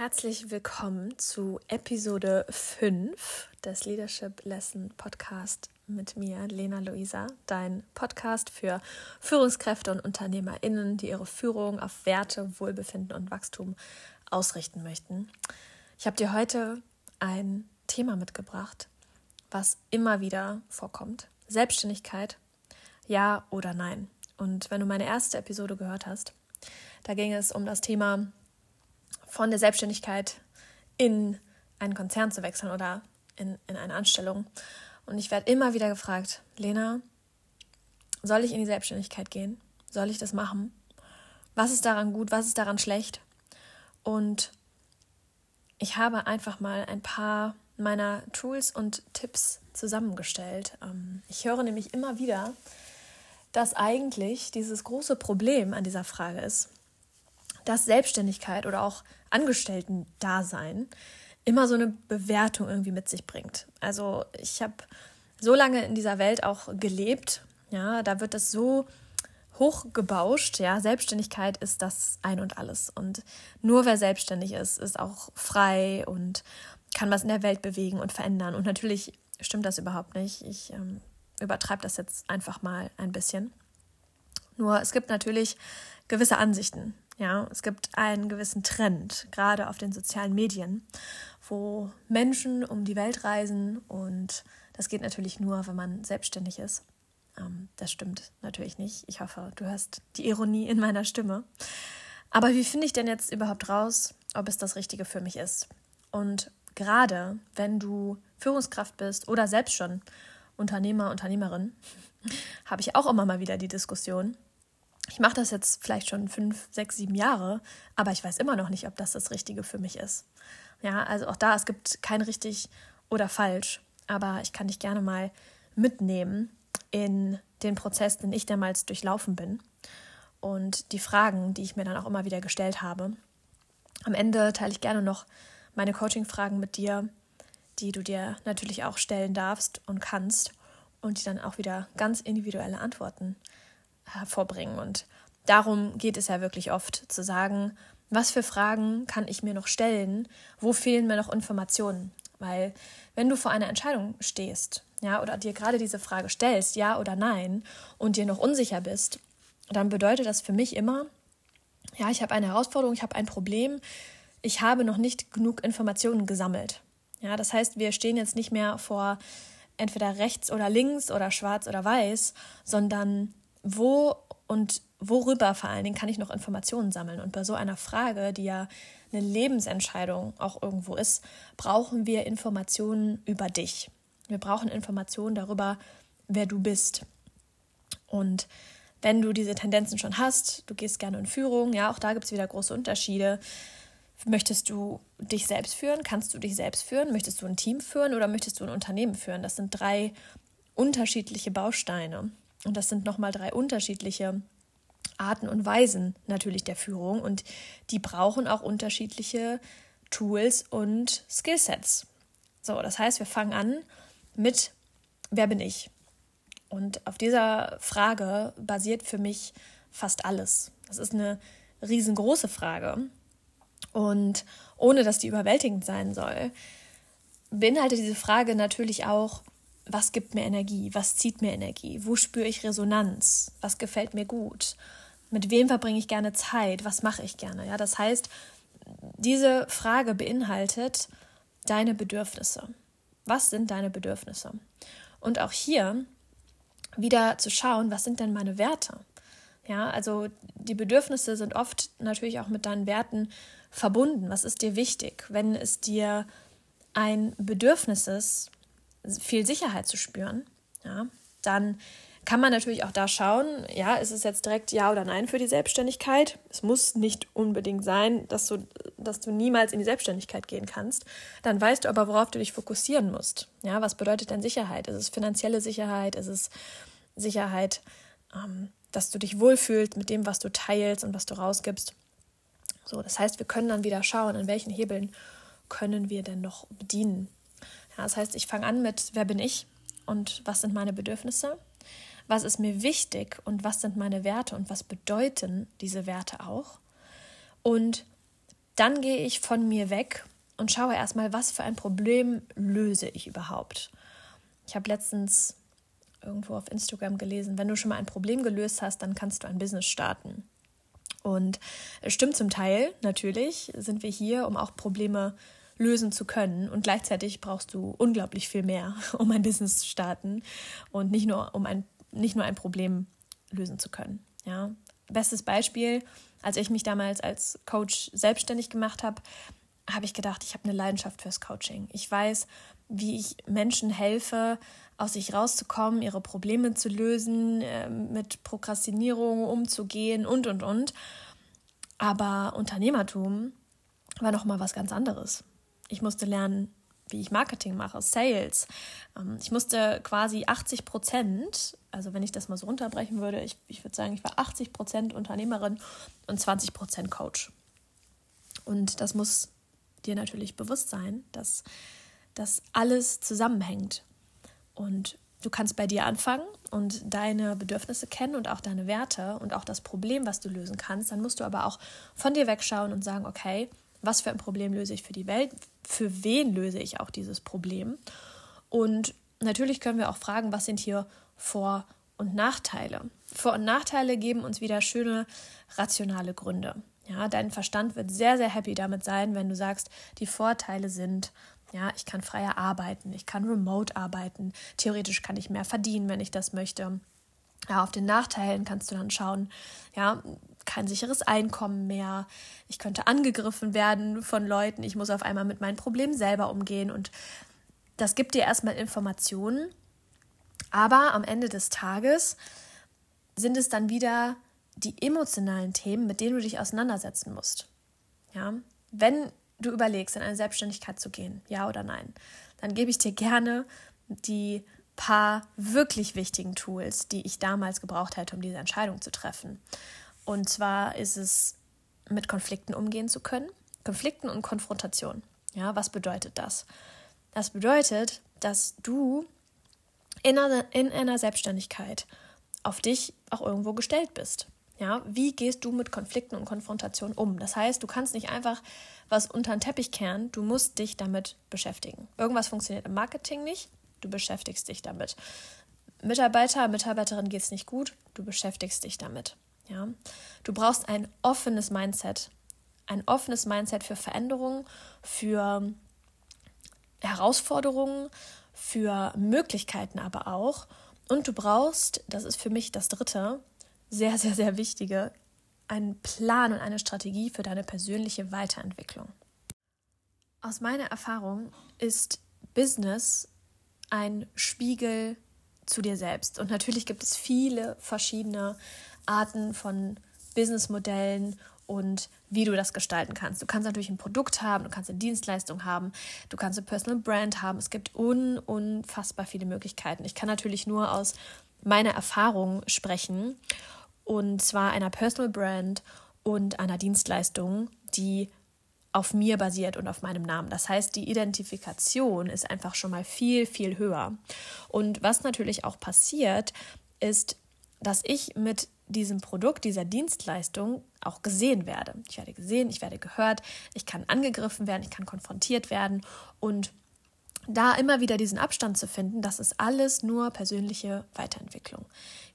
Herzlich willkommen zu Episode 5 des Leadership Lesson Podcast mit mir, Lena Luisa, dein Podcast für Führungskräfte und UnternehmerInnen, die ihre Führung auf Werte, Wohlbefinden und Wachstum ausrichten möchten. Ich habe dir heute ein Thema mitgebracht, was immer wieder vorkommt. Selbstständigkeit, ja oder nein. Und wenn du meine erste Episode gehört hast, da ging es um das Thema von der Selbstständigkeit in einen Konzern zu wechseln oder in, in eine Anstellung. Und ich werde immer wieder gefragt, Lena, soll ich in die Selbstständigkeit gehen? Soll ich das machen? Was ist daran gut? Was ist daran schlecht? Und ich habe einfach mal ein paar meiner Tools und Tipps zusammengestellt. Ähm, ich höre nämlich immer wieder, dass eigentlich dieses große Problem an dieser Frage ist, dass Selbstständigkeit oder auch Angestellten-Dasein immer so eine Bewertung irgendwie mit sich bringt. Also ich habe so lange in dieser Welt auch gelebt, ja, da wird das so hochgebauscht, ja, Selbstständigkeit ist das ein und alles und nur wer selbstständig ist, ist auch frei und kann was in der Welt bewegen und verändern und natürlich stimmt das überhaupt nicht. Ich ähm, übertreibe das jetzt einfach mal ein bisschen. Nur es gibt natürlich gewisse Ansichten, ja, es gibt einen gewissen Trend, gerade auf den sozialen Medien, wo Menschen um die Welt reisen und das geht natürlich nur, wenn man selbstständig ist. Ähm, das stimmt natürlich nicht. Ich hoffe, du hörst die Ironie in meiner Stimme. Aber wie finde ich denn jetzt überhaupt raus, ob es das Richtige für mich ist? Und gerade wenn du Führungskraft bist oder selbst schon Unternehmer, Unternehmerin, habe ich auch immer mal wieder die Diskussion, ich mache das jetzt vielleicht schon fünf, sechs, sieben Jahre, aber ich weiß immer noch nicht, ob das das Richtige für mich ist. Ja, also auch da, es gibt kein richtig oder falsch, aber ich kann dich gerne mal mitnehmen in den Prozess, den ich damals durchlaufen bin und die Fragen, die ich mir dann auch immer wieder gestellt habe. Am Ende teile ich gerne noch meine Coaching-Fragen mit dir, die du dir natürlich auch stellen darfst und kannst und die dann auch wieder ganz individuelle Antworten hervorbringen. Und darum geht es ja wirklich oft, zu sagen, was für Fragen kann ich mir noch stellen, wo fehlen mir noch Informationen. Weil wenn du vor einer Entscheidung stehst, ja, oder dir gerade diese Frage stellst, ja oder nein, und dir noch unsicher bist, dann bedeutet das für mich immer, ja, ich habe eine Herausforderung, ich habe ein Problem, ich habe noch nicht genug Informationen gesammelt. Ja, das heißt, wir stehen jetzt nicht mehr vor entweder rechts oder links oder schwarz oder weiß, sondern wo und worüber vor allen Dingen kann ich noch Informationen sammeln? Und bei so einer Frage, die ja eine Lebensentscheidung auch irgendwo ist, brauchen wir Informationen über dich. Wir brauchen Informationen darüber, wer du bist. Und wenn du diese Tendenzen schon hast, du gehst gerne in Führung, ja, auch da gibt es wieder große Unterschiede. Möchtest du dich selbst führen? Kannst du dich selbst führen? Möchtest du ein Team führen oder möchtest du ein Unternehmen führen? Das sind drei unterschiedliche Bausteine. Und das sind nochmal drei unterschiedliche Arten und Weisen natürlich der Führung und die brauchen auch unterschiedliche Tools und Skillsets. So, das heißt, wir fangen an mit Wer bin ich? Und auf dieser Frage basiert für mich fast alles. Das ist eine riesengroße Frage. Und ohne dass die überwältigend sein soll, beinhaltet diese Frage natürlich auch, was gibt mir Energie, was zieht mir Energie, wo spüre ich Resonanz, was gefällt mir gut, mit wem verbringe ich gerne Zeit, was mache ich gerne. Ja, das heißt, diese Frage beinhaltet deine Bedürfnisse. Was sind deine Bedürfnisse? Und auch hier wieder zu schauen, was sind denn meine Werte? Ja, also die Bedürfnisse sind oft natürlich auch mit deinen Werten verbunden. Was ist dir wichtig? Wenn es dir ein Bedürfnis ist, viel Sicherheit zu spüren, ja, dann kann man natürlich auch da schauen, ja, ist es jetzt direkt Ja oder Nein für die Selbstständigkeit? Es muss nicht unbedingt sein, dass du, dass du niemals in die Selbstständigkeit gehen kannst. Dann weißt du aber, worauf du dich fokussieren musst. Ja, was bedeutet denn Sicherheit? Ist es finanzielle Sicherheit? Ist es Sicherheit, ähm, dass du dich wohlfühlst mit dem, was du teilst und was du rausgibst? So, das heißt, wir können dann wieder schauen, an welchen Hebeln können wir denn noch bedienen. Ja, das heißt, ich fange an mit, wer bin ich und was sind meine Bedürfnisse? Was ist mir wichtig und was sind meine Werte und was bedeuten diese Werte auch? Und dann gehe ich von mir weg und schaue erstmal, was für ein Problem löse ich überhaupt. Ich habe letztens irgendwo auf Instagram gelesen, wenn du schon mal ein Problem gelöst hast, dann kannst du ein Business starten. Und es stimmt zum Teil, natürlich sind wir hier, um auch Probleme lösen zu können. Und gleichzeitig brauchst du unglaublich viel mehr, um ein Business zu starten und nicht nur, um ein, nicht nur ein Problem lösen zu können. Ja. Bestes Beispiel, als ich mich damals als Coach selbstständig gemacht habe, habe ich gedacht, ich habe eine Leidenschaft fürs Coaching. Ich weiß, wie ich Menschen helfe, aus sich rauszukommen, ihre Probleme zu lösen, ähm, mit Prokrastinierung umzugehen und, und, und. Aber Unternehmertum war noch mal was ganz anderes. Ich musste lernen, wie ich Marketing mache, Sales. Ähm, ich musste quasi 80 Prozent, also wenn ich das mal so runterbrechen würde, ich, ich würde sagen, ich war 80 Prozent Unternehmerin und 20 Prozent Coach. Und das muss dir natürlich bewusst sein, dass das alles zusammenhängt. Und du kannst bei dir anfangen und deine Bedürfnisse kennen und auch deine Werte und auch das Problem, was du lösen kannst. Dann musst du aber auch von dir wegschauen und sagen, okay, was für ein Problem löse ich für die Welt? Für wen löse ich auch dieses Problem? Und natürlich können wir auch fragen, was sind hier Vor- und Nachteile? Vor- und Nachteile geben uns wieder schöne rationale Gründe. Ja, dein Verstand wird sehr, sehr happy damit sein, wenn du sagst, die Vorteile sind, ja, ich kann freier arbeiten, ich kann remote arbeiten, theoretisch kann ich mehr verdienen, wenn ich das möchte. Ja, auf den Nachteilen kannst du dann schauen, ja, kein sicheres Einkommen mehr, ich könnte angegriffen werden von Leuten, ich muss auf einmal mit meinen Problemen selber umgehen. Und das gibt dir erstmal Informationen, aber am Ende des Tages sind es dann wieder die emotionalen Themen, mit denen du dich auseinandersetzen musst. Ja, wenn du überlegst, in eine Selbstständigkeit zu gehen, ja oder nein, dann gebe ich dir gerne die paar wirklich wichtigen Tools, die ich damals gebraucht hätte, um diese Entscheidung zu treffen. Und zwar ist es, mit Konflikten umgehen zu können. Konflikten und Konfrontation. Ja, was bedeutet das? Das bedeutet, dass du in einer, in einer Selbstständigkeit auf dich auch irgendwo gestellt bist. Ja, wie gehst du mit Konflikten und Konfrontationen um? Das heißt, du kannst nicht einfach was unter den Teppich kehren, du musst dich damit beschäftigen. Irgendwas funktioniert im Marketing nicht, du beschäftigst dich damit. Mitarbeiter, Mitarbeiterin geht es nicht gut, du beschäftigst dich damit. Ja? Du brauchst ein offenes Mindset. Ein offenes Mindset für Veränderungen, für Herausforderungen, für Möglichkeiten aber auch. Und du brauchst, das ist für mich das Dritte, sehr, sehr, sehr wichtige, einen Plan und eine Strategie für deine persönliche Weiterentwicklung. Aus meiner Erfahrung ist Business ein Spiegel zu dir selbst. Und natürlich gibt es viele verschiedene Arten von Businessmodellen und wie du das gestalten kannst. Du kannst natürlich ein Produkt haben, du kannst eine Dienstleistung haben, du kannst eine Personal Brand haben. Es gibt un unfassbar viele Möglichkeiten. Ich kann natürlich nur aus meiner Erfahrung sprechen und zwar einer Personal Brand und einer Dienstleistung, die auf mir basiert und auf meinem Namen. Das heißt, die Identifikation ist einfach schon mal viel, viel höher. Und was natürlich auch passiert, ist, dass ich mit diesem Produkt, dieser Dienstleistung auch gesehen werde. Ich werde gesehen, ich werde gehört, ich kann angegriffen werden, ich kann konfrontiert werden und da immer wieder diesen Abstand zu finden, das ist alles nur persönliche Weiterentwicklung.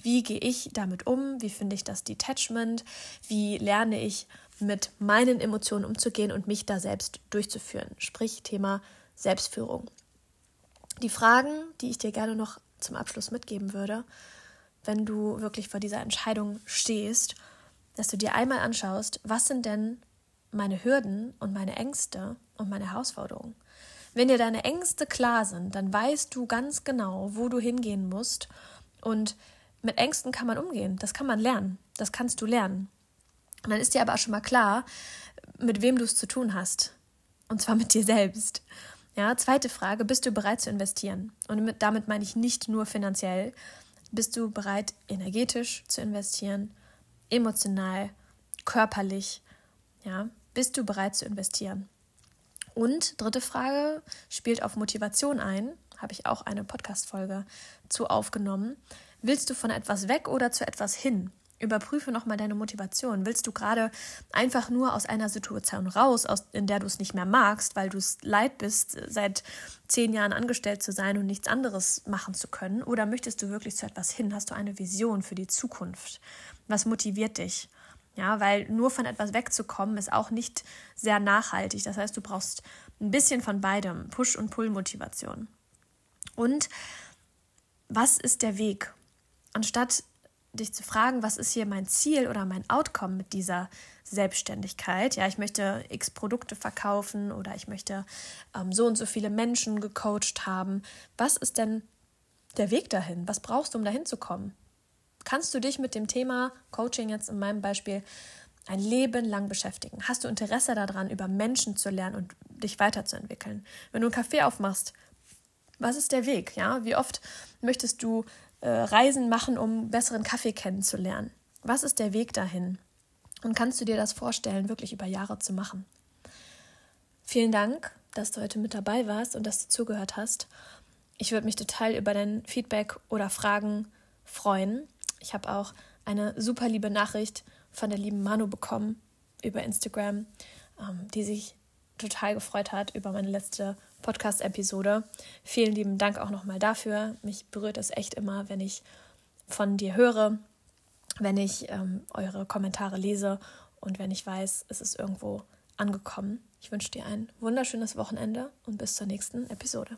Wie gehe ich damit um? Wie finde ich das Detachment? Wie lerne ich mit meinen Emotionen umzugehen und mich da selbst durchzuführen? Sprich Thema Selbstführung. Die Fragen, die ich dir gerne noch zum Abschluss mitgeben würde, wenn du wirklich vor dieser Entscheidung stehst, dass du dir einmal anschaust, was sind denn meine Hürden und meine Ängste und meine Herausforderungen? Wenn dir deine Ängste klar sind, dann weißt du ganz genau, wo du hingehen musst. Und mit Ängsten kann man umgehen. Das kann man lernen. Das kannst du lernen. Und dann ist dir aber auch schon mal klar, mit wem du es zu tun hast. Und zwar mit dir selbst. Ja, zweite Frage, bist du bereit zu investieren? Und damit meine ich nicht nur finanziell. Bist du bereit, energetisch zu investieren, emotional, körperlich? Ja, bist du bereit zu investieren? Und dritte Frage spielt auf Motivation ein. Habe ich auch eine Podcast-Folge zu aufgenommen. Willst du von etwas weg oder zu etwas hin? Überprüfe nochmal deine Motivation. Willst du gerade einfach nur aus einer Situation raus, aus, in der du es nicht mehr magst, weil du es leid bist, seit zehn Jahren angestellt zu sein und nichts anderes machen zu können? Oder möchtest du wirklich zu etwas hin? Hast du eine Vision für die Zukunft? Was motiviert dich? Ja, weil nur von etwas wegzukommen ist auch nicht sehr nachhaltig. Das heißt, du brauchst ein bisschen von beidem, Push- und Pull-Motivation. Und was ist der Weg? Anstatt dich zu fragen, was ist hier mein Ziel oder mein Outcome mit dieser Selbstständigkeit? Ja, ich möchte x Produkte verkaufen oder ich möchte ähm, so und so viele Menschen gecoacht haben. Was ist denn der Weg dahin? Was brauchst du, um dahin zu kommen? Kannst du dich mit dem Thema Coaching jetzt in meinem Beispiel ein Leben lang beschäftigen? Hast du Interesse daran, über Menschen zu lernen und dich weiterzuentwickeln? Wenn du einen Kaffee aufmachst, was ist der Weg? Ja, wie oft möchtest du äh, Reisen machen, um besseren Kaffee kennenzulernen? Was ist der Weg dahin? Und kannst du dir das vorstellen, wirklich über Jahre zu machen? Vielen Dank, dass du heute mit dabei warst und dass du zugehört hast. Ich würde mich total über dein Feedback oder Fragen freuen. Ich habe auch eine super liebe Nachricht von der lieben Manu bekommen über Instagram, ähm, die sich total gefreut hat über meine letzte Podcast-Episode. Vielen lieben Dank auch nochmal dafür. Mich berührt es echt immer, wenn ich von dir höre, wenn ich ähm, eure Kommentare lese und wenn ich weiß, es ist irgendwo angekommen. Ich wünsche dir ein wunderschönes Wochenende und bis zur nächsten Episode.